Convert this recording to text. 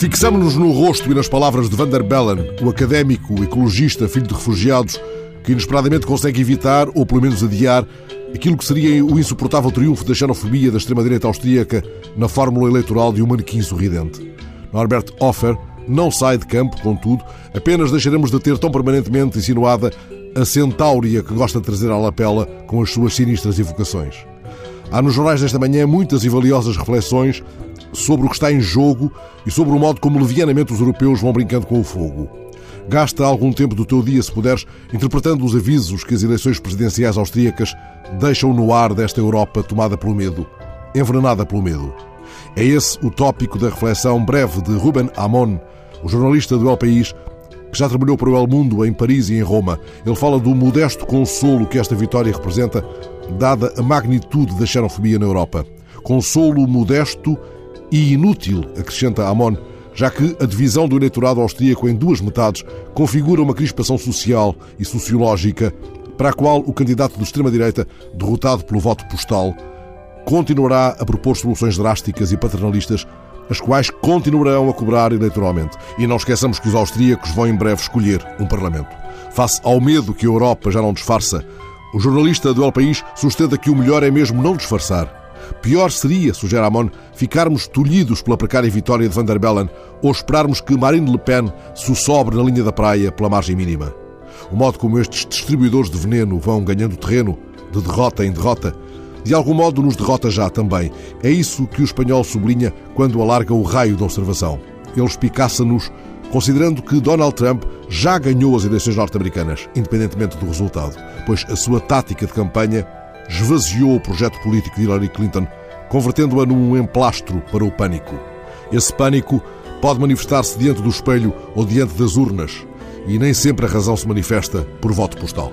Fixamos-nos no rosto e nas palavras de Van der Bellen, o académico, ecologista, filho de refugiados, que inesperadamente consegue evitar, ou pelo menos adiar, aquilo que seria o insuportável triunfo da xenofobia da extrema-direita austríaca na fórmula eleitoral de um manequim sorridente. Norbert Hofer não sai de campo, contudo, apenas deixaremos de ter tão permanentemente insinuada a centáurea que gosta de trazer à lapela com as suas sinistras evocações. Há nos jornais desta manhã muitas e valiosas reflexões sobre o que está em jogo e sobre o modo como levianamente os europeus vão brincando com o fogo. Gasta algum tempo do teu dia, se puderes, interpretando os avisos que as eleições presidenciais austríacas deixam no ar desta Europa tomada pelo medo, envenenada pelo medo. É esse o tópico da reflexão breve de Ruben Amon, o jornalista do El País, que já trabalhou para o El Mundo em Paris e em Roma. Ele fala do modesto consolo que esta vitória representa, dada a magnitude da xenofobia na Europa. Consolo modesto e inútil, acrescenta Amon, já que a divisão do eleitorado austríaco em duas metades configura uma crispação social e sociológica para a qual o candidato de extrema-direita, derrotado pelo voto postal, continuará a propor soluções drásticas e paternalistas, as quais continuarão a cobrar eleitoralmente. E não esqueçamos que os austríacos vão em breve escolher um parlamento. Face ao medo que a Europa já não disfarça, o jornalista do El País sustenta que o melhor é mesmo não disfarçar Pior seria, sugere Amon, ficarmos tolhidos pela precária vitória de Van der Bellen ou esperarmos que Marine Le Pen sussobre na linha da praia pela margem mínima. O modo como estes distribuidores de veneno vão ganhando terreno, de derrota em derrota, de algum modo nos derrota já também. É isso que o espanhol sublinha quando alarga o raio da observação. Ele espicaça-nos considerando que Donald Trump já ganhou as eleições norte-americanas, independentemente do resultado, pois a sua tática de campanha esvaziou o projeto político de Hillary Clinton, convertendo-a num emplastro para o pânico. Esse pânico pode manifestar-se diante do espelho ou diante das urnas, e nem sempre a razão se manifesta por voto postal.